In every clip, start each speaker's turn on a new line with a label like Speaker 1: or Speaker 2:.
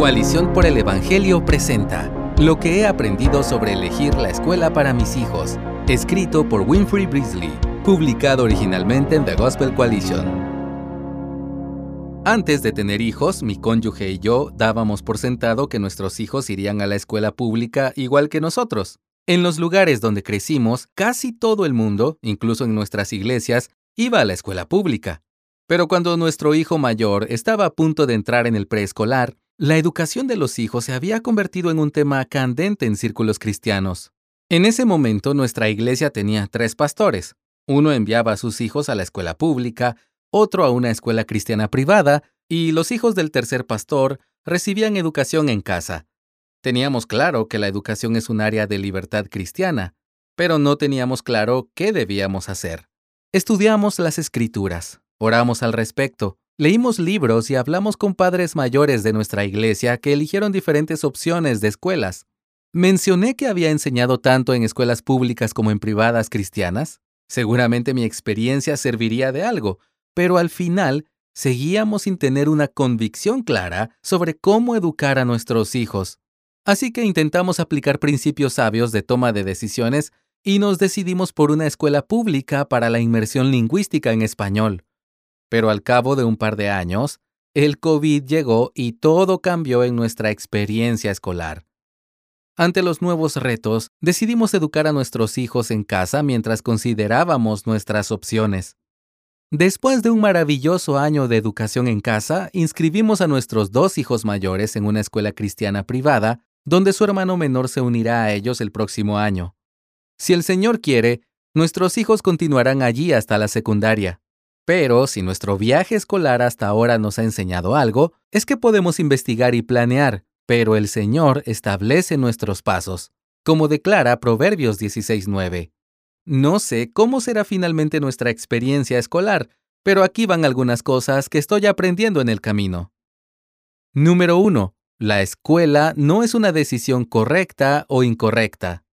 Speaker 1: Coalición por el Evangelio presenta Lo que he aprendido sobre elegir la escuela para mis hijos, escrito por Winfrey Brisley, publicado originalmente en The Gospel Coalition. Antes de tener hijos, mi cónyuge y yo dábamos por sentado que nuestros hijos irían a la escuela pública igual que nosotros. En los lugares donde crecimos, casi todo el mundo, incluso en nuestras iglesias, iba a la escuela pública. Pero cuando nuestro hijo mayor estaba a punto de entrar en el preescolar, la educación de los hijos se había convertido en un tema candente en círculos cristianos. En ese momento nuestra iglesia tenía tres pastores. Uno enviaba a sus hijos a la escuela pública, otro a una escuela cristiana privada, y los hijos del tercer pastor recibían educación en casa. Teníamos claro que la educación es un área de libertad cristiana, pero no teníamos claro qué debíamos hacer. Estudiamos las escrituras, oramos al respecto, Leímos libros y hablamos con padres mayores de nuestra iglesia que eligieron diferentes opciones de escuelas. ¿Mencioné que había enseñado tanto en escuelas públicas como en privadas cristianas? Seguramente mi experiencia serviría de algo, pero al final seguíamos sin tener una convicción clara sobre cómo educar a nuestros hijos. Así que intentamos aplicar principios sabios de toma de decisiones y nos decidimos por una escuela pública para la inmersión lingüística en español. Pero al cabo de un par de años, el COVID llegó y todo cambió en nuestra experiencia escolar. Ante los nuevos retos, decidimos educar a nuestros hijos en casa mientras considerábamos nuestras opciones. Después de un maravilloso año de educación en casa, inscribimos a nuestros dos hijos mayores en una escuela cristiana privada, donde su hermano menor se unirá a ellos el próximo año. Si el Señor quiere, nuestros hijos continuarán allí hasta la secundaria. Pero si nuestro viaje escolar hasta ahora nos ha enseñado algo, es que podemos investigar y planear, pero el Señor establece nuestros pasos, como declara Proverbios 16.9. No sé cómo será finalmente nuestra experiencia escolar, pero aquí van algunas cosas que estoy aprendiendo en el camino. Número 1. La escuela no es una decisión correcta o incorrecta.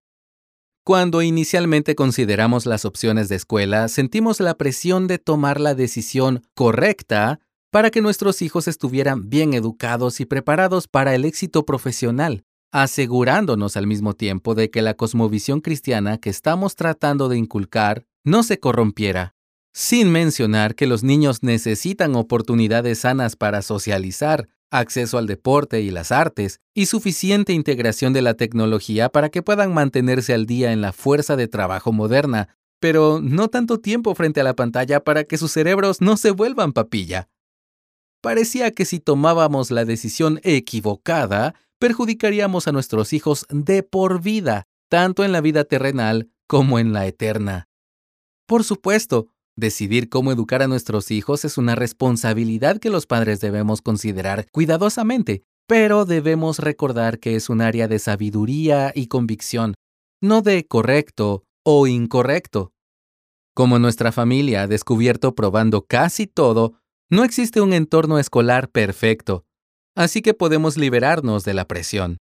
Speaker 1: Cuando inicialmente consideramos las opciones de escuela, sentimos la presión de tomar la decisión correcta para que nuestros hijos estuvieran bien educados y preparados para el éxito profesional, asegurándonos al mismo tiempo de que la cosmovisión cristiana que estamos tratando de inculcar no se corrompiera, sin mencionar que los niños necesitan oportunidades sanas para socializar, acceso al deporte y las artes, y suficiente integración de la tecnología para que puedan mantenerse al día en la fuerza de trabajo moderna, pero no tanto tiempo frente a la pantalla para que sus cerebros no se vuelvan papilla. Parecía que si tomábamos la decisión equivocada, perjudicaríamos a nuestros hijos de por vida, tanto en la vida terrenal como en la eterna. Por supuesto, Decidir cómo educar a nuestros hijos es una responsabilidad que los padres debemos considerar cuidadosamente, pero debemos recordar que es un área de sabiduría y convicción, no de correcto o incorrecto. Como nuestra familia ha descubierto probando casi todo, no existe un entorno escolar perfecto, así que podemos liberarnos de la presión.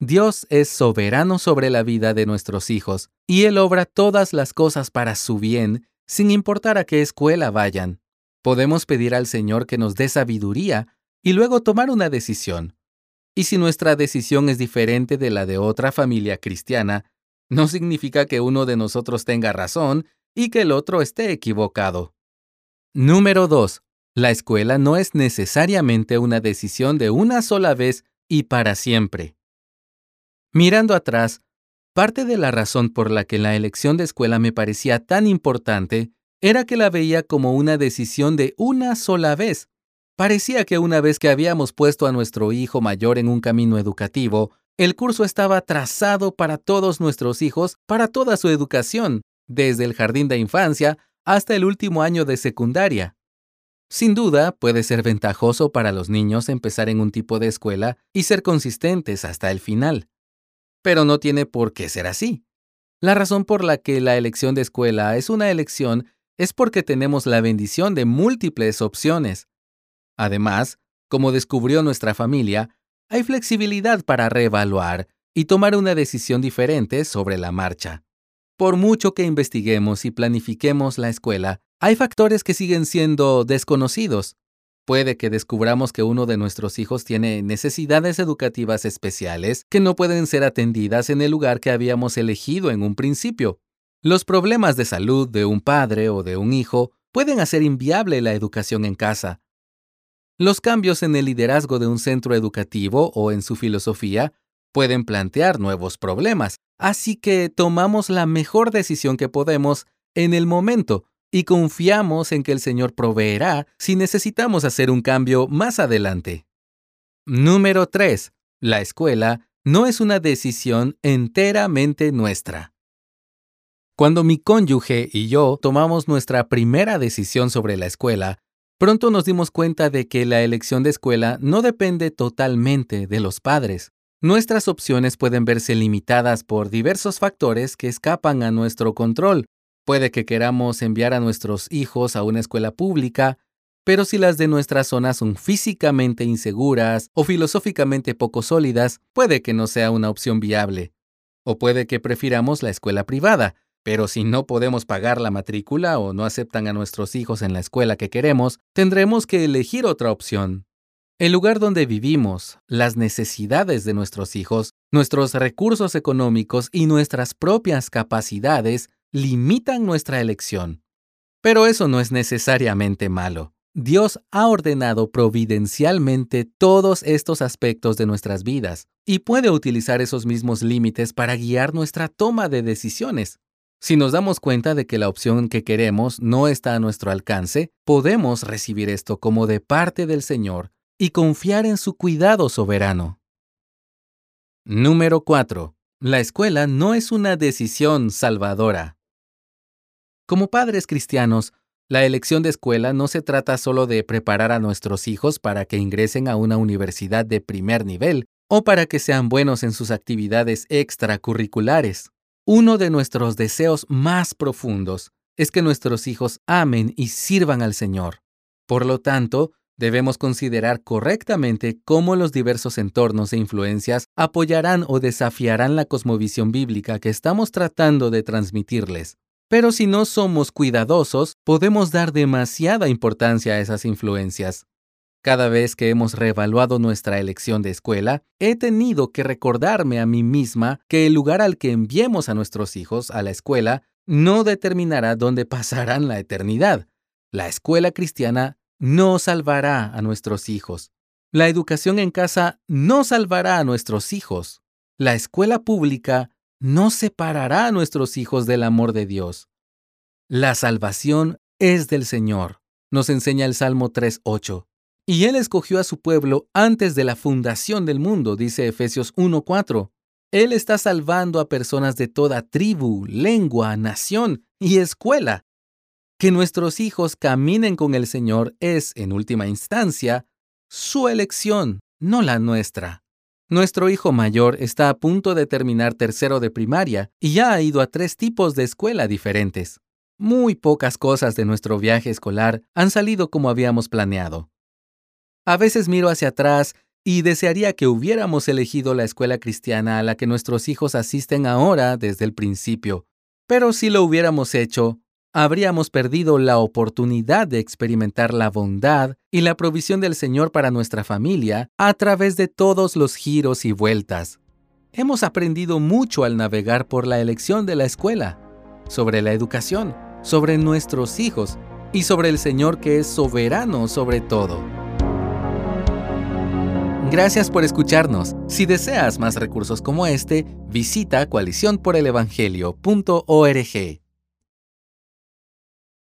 Speaker 1: Dios es soberano sobre la vida de nuestros hijos, y Él obra todas las cosas para su bien sin importar a qué escuela vayan. Podemos pedir al Señor que nos dé sabiduría y luego tomar una decisión. Y si nuestra decisión es diferente de la de otra familia cristiana, no significa que uno de nosotros tenga razón y que el otro esté equivocado. Número 2. La escuela no es necesariamente una decisión de una sola vez y para siempre. Mirando atrás, Parte de la razón por la que la elección de escuela me parecía tan importante era que la veía como una decisión de una sola vez. Parecía que una vez que habíamos puesto a nuestro hijo mayor en un camino educativo, el curso estaba trazado para todos nuestros hijos, para toda su educación, desde el jardín de infancia hasta el último año de secundaria. Sin duda, puede ser ventajoso para los niños empezar en un tipo de escuela y ser consistentes hasta el final pero no tiene por qué ser así. La razón por la que la elección de escuela es una elección es porque tenemos la bendición de múltiples opciones. Además, como descubrió nuestra familia, hay flexibilidad para reevaluar y tomar una decisión diferente sobre la marcha. Por mucho que investiguemos y planifiquemos la escuela, hay factores que siguen siendo desconocidos. Puede que descubramos que uno de nuestros hijos tiene necesidades educativas especiales que no pueden ser atendidas en el lugar que habíamos elegido en un principio. Los problemas de salud de un padre o de un hijo pueden hacer inviable la educación en casa. Los cambios en el liderazgo de un centro educativo o en su filosofía pueden plantear nuevos problemas, así que tomamos la mejor decisión que podemos en el momento y confiamos en que el Señor proveerá si necesitamos hacer un cambio más adelante. Número 3. La escuela no es una decisión enteramente nuestra. Cuando mi cónyuge y yo tomamos nuestra primera decisión sobre la escuela, pronto nos dimos cuenta de que la elección de escuela no depende totalmente de los padres. Nuestras opciones pueden verse limitadas por diversos factores que escapan a nuestro control. Puede que queramos enviar a nuestros hijos a una escuela pública, pero si las de nuestra zona son físicamente inseguras o filosóficamente poco sólidas, puede que no sea una opción viable. O puede que prefiramos la escuela privada, pero si no podemos pagar la matrícula o no aceptan a nuestros hijos en la escuela que queremos, tendremos que elegir otra opción. El lugar donde vivimos, las necesidades de nuestros hijos, nuestros recursos económicos y nuestras propias capacidades limitan nuestra elección. Pero eso no es necesariamente malo. Dios ha ordenado providencialmente todos estos aspectos de nuestras vidas y puede utilizar esos mismos límites para guiar nuestra toma de decisiones. Si nos damos cuenta de que la opción que queremos no está a nuestro alcance, podemos recibir esto como de parte del Señor y confiar en su cuidado soberano. Número 4. La escuela no es una decisión salvadora. Como padres cristianos, la elección de escuela no se trata solo de preparar a nuestros hijos para que ingresen a una universidad de primer nivel o para que sean buenos en sus actividades extracurriculares. Uno de nuestros deseos más profundos es que nuestros hijos amen y sirvan al Señor. Por lo tanto, debemos considerar correctamente cómo los diversos entornos e influencias apoyarán o desafiarán la cosmovisión bíblica que estamos tratando de transmitirles. Pero si no somos cuidadosos, podemos dar demasiada importancia a esas influencias. Cada vez que hemos reevaluado nuestra elección de escuela, he tenido que recordarme a mí misma que el lugar al que enviemos a nuestros hijos a la escuela no determinará dónde pasarán la eternidad. La escuela cristiana no salvará a nuestros hijos. La educación en casa no salvará a nuestros hijos. La escuela pública no separará a nuestros hijos del amor de Dios. La salvación es del Señor, nos enseña el Salmo 3.8. Y Él escogió a su pueblo antes de la fundación del mundo, dice Efesios 1.4. Él está salvando a personas de toda tribu, lengua, nación y escuela. Que nuestros hijos caminen con el Señor es, en última instancia, su elección, no la nuestra. Nuestro hijo mayor está a punto de terminar tercero de primaria y ya ha ido a tres tipos de escuela diferentes. Muy pocas cosas de nuestro viaje escolar han salido como habíamos planeado. A veces miro hacia atrás y desearía que hubiéramos elegido la escuela cristiana a la que nuestros hijos asisten ahora desde el principio. Pero si lo hubiéramos hecho, habríamos perdido la oportunidad de experimentar la bondad y la provisión del Señor para nuestra familia a través de todos los giros y vueltas. Hemos aprendido mucho al navegar por la elección de la escuela, sobre la educación, sobre nuestros hijos y sobre el Señor que es soberano sobre todo. Gracias por escucharnos. Si deseas más recursos como este, visita coaliciónporelevangelio.org.